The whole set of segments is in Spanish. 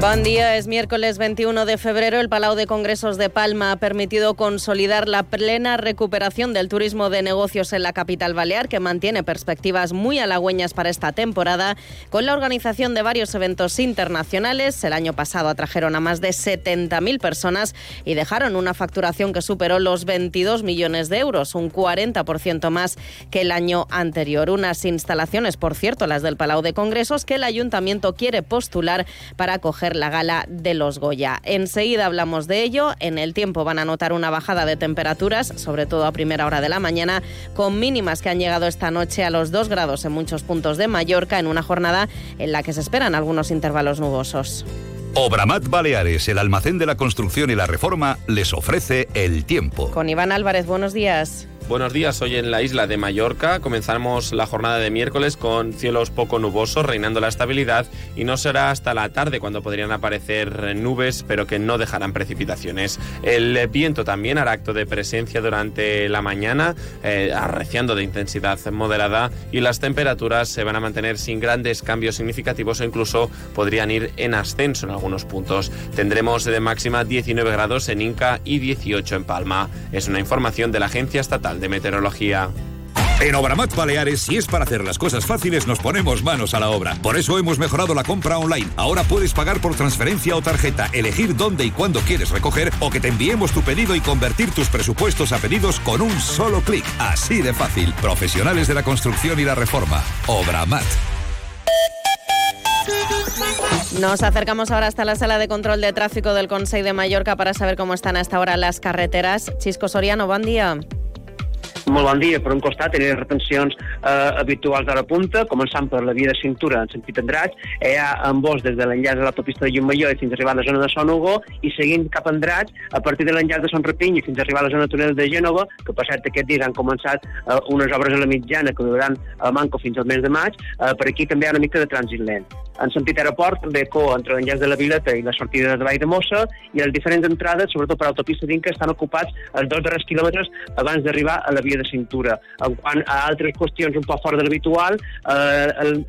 Buen día, es miércoles 21 de febrero. El Palau de Congresos de Palma ha permitido consolidar la plena recuperación del turismo de negocios en la capital balear, que mantiene perspectivas muy halagüeñas para esta temporada, con la organización de varios eventos internacionales. El año pasado atrajeron a más de 70.000 personas y dejaron una facturación que superó los 22 millones de euros, un 40% más que el año anterior. Unas instalaciones, por cierto, las del Palau de Congresos, que el ayuntamiento quiere postular para acoger la gala de los Goya. Enseguida hablamos de ello. En el tiempo van a notar una bajada de temperaturas, sobre todo a primera hora de la mañana, con mínimas que han llegado esta noche a los 2 grados en muchos puntos de Mallorca, en una jornada en la que se esperan algunos intervalos nubosos. Obramat Baleares, el almacén de la construcción y la reforma, les ofrece el tiempo. Con Iván Álvarez, buenos días. Buenos días, hoy en la isla de Mallorca comenzamos la jornada de miércoles con cielos poco nubosos, reinando la estabilidad y no será hasta la tarde cuando podrían aparecer nubes, pero que no dejarán precipitaciones. El viento también hará acto de presencia durante la mañana, eh, arreciando de intensidad moderada y las temperaturas se van a mantener sin grandes cambios significativos o incluso podrían ir en ascenso en algunos puntos. Tendremos de máxima 19 grados en Inca y 18 en Palma. Es una información de la Agencia Estatal de Meteorología. En Obramat Baleares, si es para hacer las cosas fáciles, nos ponemos manos a la obra. Por eso hemos mejorado la compra online. Ahora puedes pagar por transferencia o tarjeta, elegir dónde y cuándo quieres recoger o que te enviemos tu pedido y convertir tus presupuestos a pedidos con un solo clic. Así de fácil. Profesionales de la construcción y la reforma. Obramat. Nos acercamos ahora hasta la sala de control de tráfico del Consejo de Mallorca para saber cómo están hasta ahora las carreteras. Chisco Soriano, buen día. Molt bon dia. Per un costat, tenir retencions eh, habituals d'hora punta, començant per la via de cintura en sentit Andratx, hi ha embós des de l'enllaç de l'autopista de Llumaió fins a arribar a la zona de Son Hugo, i seguint cap a Andratx, a partir de l'enllaç de Son Rapiny fins a arribar a la zona de túnel de Gènova, que per cert aquest dia han començat eh, unes obres a la mitjana que duraran a Manco fins al mes de maig, eh, per aquí també hi ha una mica de trànsit lent. En sentit aeroport, d'Eco entre l'enllaç de la Vileta i la sortida de Vall de Mossa, i les diferents entrades, sobretot per l'autopista d'Inca, estan ocupats els dos darrers quilòmetres abans d'arribar a la via de cintura. En quant a altres qüestions un poc fora de l'habitual, eh, el,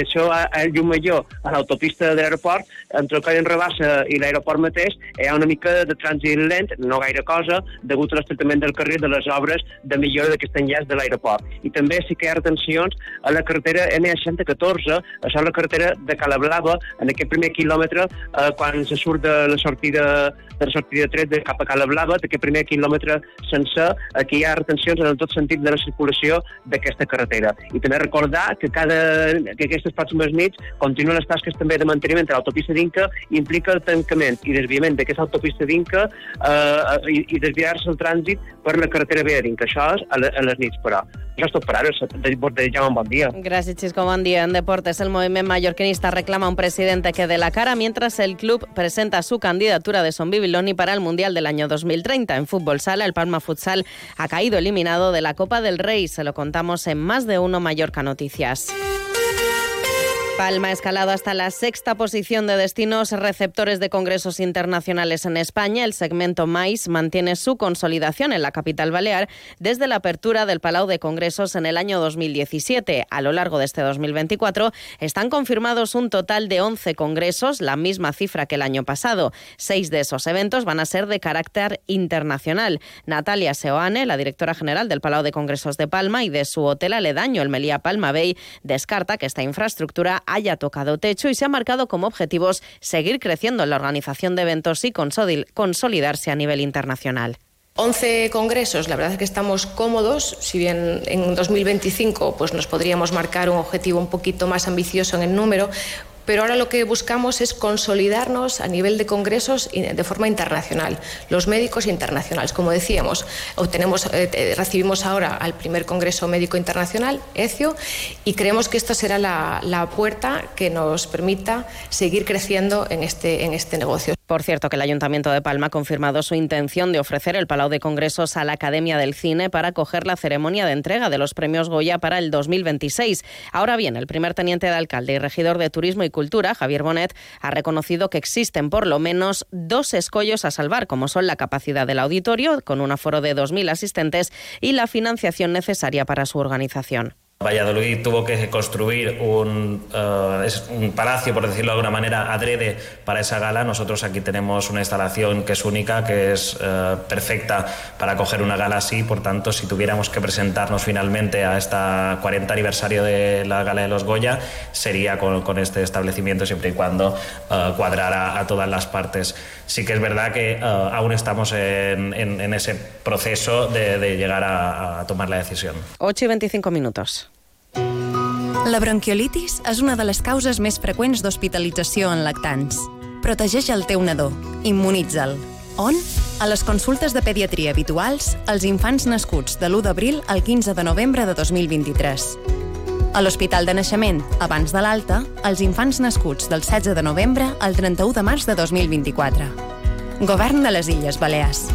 això a, a Llumalló, a l'autopista de l'aeroport, entre el coll en Rebassa i l'aeroport mateix, hi ha una mica de trànsit lent, no gaire cosa, degut a l'estretament del carrer de les obres de millora d'aquest enllaç de l'aeroport. I també sí que hi ha retencions a la carretera N614, això és la carretera de Calablava, en aquest primer quilòmetre, eh, quan se surt de la sortida de la sortida 3 de cap a Calablava, d'aquest primer quilòmetre sencer, aquí hi ha retencions en tot sentit de la circulació d'aquesta carretera. I també recordar que cada que aquestes pròximes nits continuen les tasques també de manteniment de l'autopista d'Inca i implica el tancament i desviament d'aquesta autopista d'Inca eh, i, i desviar-se el trànsit per la carretera és a, a les nits, però. Això és tot per ara. De un bon dia. Gràcies, Xisco. Bon. En deportes, el moviment mallorquinista reclama un presidente que dé la cara mientras el club presenta su candidatura de Son Bibiloni para el Mundial del año 2030. En fútbol sala, el Palma Futsal ha caído eliminado de la Copa del Rey. Se lo contamos en más de uno Mallorca Noticias. Palma ha escalado hasta la sexta posición de destinos receptores de congresos internacionales en España. El segmento MAIS mantiene su consolidación en la capital balear desde la apertura del Palau de Congresos en el año 2017. A lo largo de este 2024 están confirmados un total de 11 congresos, la misma cifra que el año pasado. Seis de esos eventos van a ser de carácter internacional. Natalia Seoane, la directora general del Palau de Congresos de Palma y de su hotel aledaño, el Melía Palma Bay, descarta que esta infraestructura haya tocado techo y se ha marcado como objetivos seguir creciendo en la organización de eventos y consolidarse a nivel internacional. 11 congresos, la verdad es que estamos cómodos, si bien en 2025 pues nos podríamos marcar un objetivo un poquito más ambicioso en el número, pero ahora lo que buscamos es consolidarnos a nivel de congresos de forma internacional, los médicos internacionales. Como decíamos, obtenemos, eh, recibimos ahora al primer Congreso Médico Internacional, ECIO, y creemos que esta será la, la puerta que nos permita seguir creciendo en este, en este negocio. Por cierto, que el Ayuntamiento de Palma ha confirmado su intención de ofrecer el Palau de Congresos a la Academia del Cine para acoger la ceremonia de entrega de los premios Goya para el 2026. Ahora bien, el primer teniente de alcalde y regidor de Turismo y Cultura, Javier Bonet, ha reconocido que existen por lo menos dos escollos a salvar, como son la capacidad del auditorio, con un aforo de 2.000 asistentes, y la financiación necesaria para su organización. Valladolid tuvo que construir un, uh, un, palacio, por decirlo de alguna manera, adrede para esa gala. Nosotros aquí tenemos una instalación que es única, que es uh, perfecta para coger una gala así. Por tanto, si tuviéramos que presentarnos finalmente a este 40 aniversario de la Gala de los Goya, sería con, este establecimiento siempre y cuando uh, cuadrara a todas las partes. Sí que es verdad que aún estamos en, ese proceso de, de llegar a, a tomar la decisión. 8 y 25 minutos. La bronquiolitis és una de les causes més freqüents d'hospitalització en lactants. Protegeix el teu nadó. Immunitza'l. On? A les consultes de pediatria habituals als infants nascuts de l'1 d'abril al 15 de novembre de 2023. A l'Hospital de Naixement, abans de l'alta, als infants nascuts del 16 de novembre al 31 de març de 2024. Govern de les Illes Balears.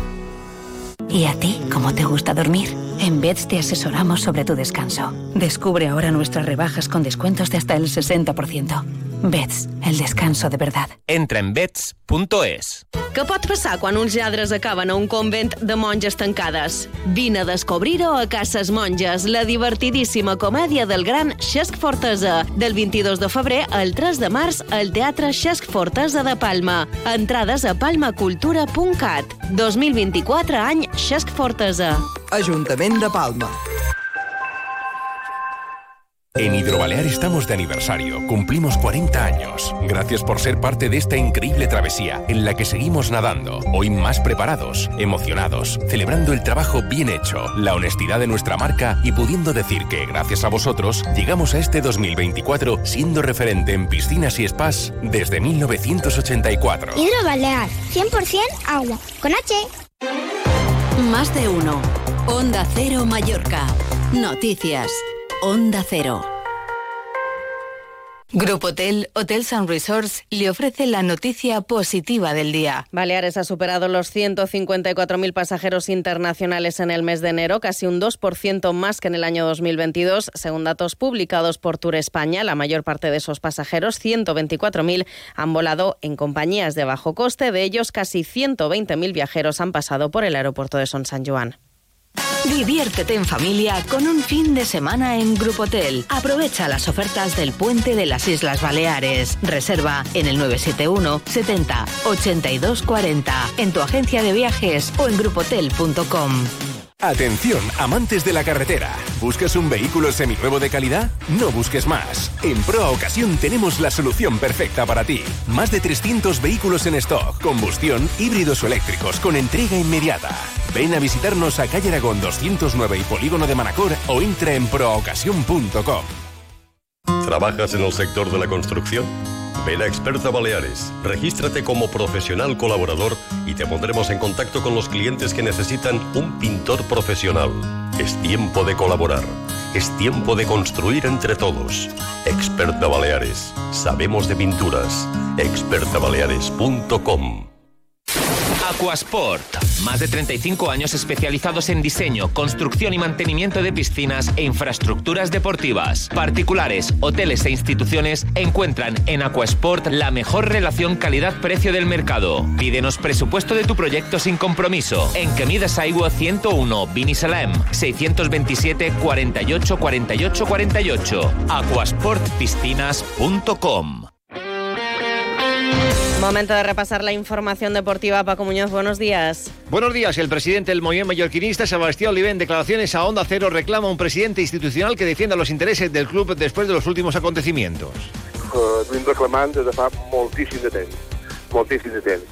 ¿Y a ti cómo te gusta dormir? En Beds te asesoramos sobre tu descanso. Descubre ahora nuestras rebajas con descuentos de hasta el 60%. Beds, el descanso de verdad. Entra en beds.es. Què pot passar quan uns lladres acaben a un convent de monges tancades? Vine a descobrir-ho a Cases Monges, la divertidíssima comèdia del gran Xesc Fortesa, del 22 de febrer al 3 de març al Teatre Xesc Fortesa de Palma. Entrades a palmacultura.cat. 2024 any Xesc Fortesa. Ajuntament de Palma. En Hidrobalear estamos de aniversario, cumplimos 40 años. Gracias por ser parte de esta increíble travesía en la que seguimos nadando, hoy más preparados, emocionados, celebrando el trabajo bien hecho, la honestidad de nuestra marca y pudiendo decir que gracias a vosotros llegamos a este 2024 siendo referente en piscinas y spas desde 1984. Hidrobalear, 100% agua, con H. Más de uno. Onda Cero Mallorca. Noticias. Onda Cero. Grupo Hotel, Hotels and Resorts le ofrece la noticia positiva del día. Baleares ha superado los 154.000 pasajeros internacionales en el mes de enero, casi un 2% más que en el año 2022, según datos publicados por Tour España. La mayor parte de esos pasajeros, 124.000, han volado en compañías de bajo coste. De ellos, casi 120.000 viajeros han pasado por el aeropuerto de Son San Juan. Diviértete en familia con un fin de semana en Grupo Hotel. Aprovecha las ofertas del puente de las Islas Baleares. Reserva en el 971 70 82 40 en tu agencia de viajes o en grupotel.com. Atención, amantes de la carretera. ¿Buscas un vehículo seminuevo de calidad? No busques más. En Proa Ocasión tenemos la solución perfecta para ti. Más de 300 vehículos en stock, combustión, híbridos o eléctricos, con entrega inmediata. Ven a visitarnos a calle Aragón 209 y Polígono de Manacor o entra en proocasión.com. ¿Trabajas en el sector de la construcción? Ven a Experta Baleares, regístrate como profesional colaborador y te pondremos en contacto con los clientes que necesitan un pintor profesional. Es tiempo de colaborar, es tiempo de construir entre todos. Experta Baleares, sabemos de pinturas. expertabaleares.com Aquasport. Más de 35 años especializados en diseño, construcción y mantenimiento de piscinas e infraestructuras deportivas. Particulares, hoteles e instituciones encuentran en Aquasport la mejor relación calidad-precio del mercado. Pídenos presupuesto de tu proyecto sin compromiso. En Quemidas Aigua 101, Binisalem, 627 48 48 48. aquasportpiscinas.com Momento de repasar la información deportiva. Paco Muñoz, buenos días. Buenos días. El presidente del movimiento mallorquinista, Sebastián Olivé, en declaraciones a Onda Cero, reclama un presidente institucional que defienda los intereses del club después de los últimos acontecimientos. Uh, Venim reclamant des de fa moltíssim de temps. Moltíssim de temps.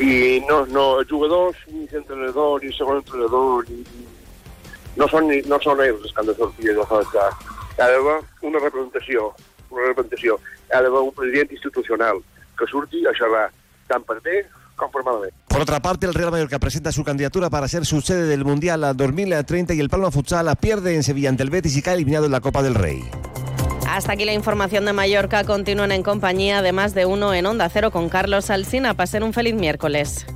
I no, no, els jugadors, ni l'entrenador, ni el segon entrenador, ni, no són, ni, no són ells els que han de sortir de la Hi ha d'haver una representació, una representació. Hi ha d'haver un president institucional que surti a xerrar tant per bé com per malament. Por otra parte, el Real Mallorca presenta su candidatura para ser su sede del Mundial 2030 y el Palma Futsal pierde en Sevilla ante el Betis y cae eliminado en la Copa del Rey. Hasta aquí la información de Mallorca. Continúen en compañía de más de uno en Onda Cero con Carlos Alsina. Pasen un feliz miércoles.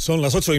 Son las ocho y media.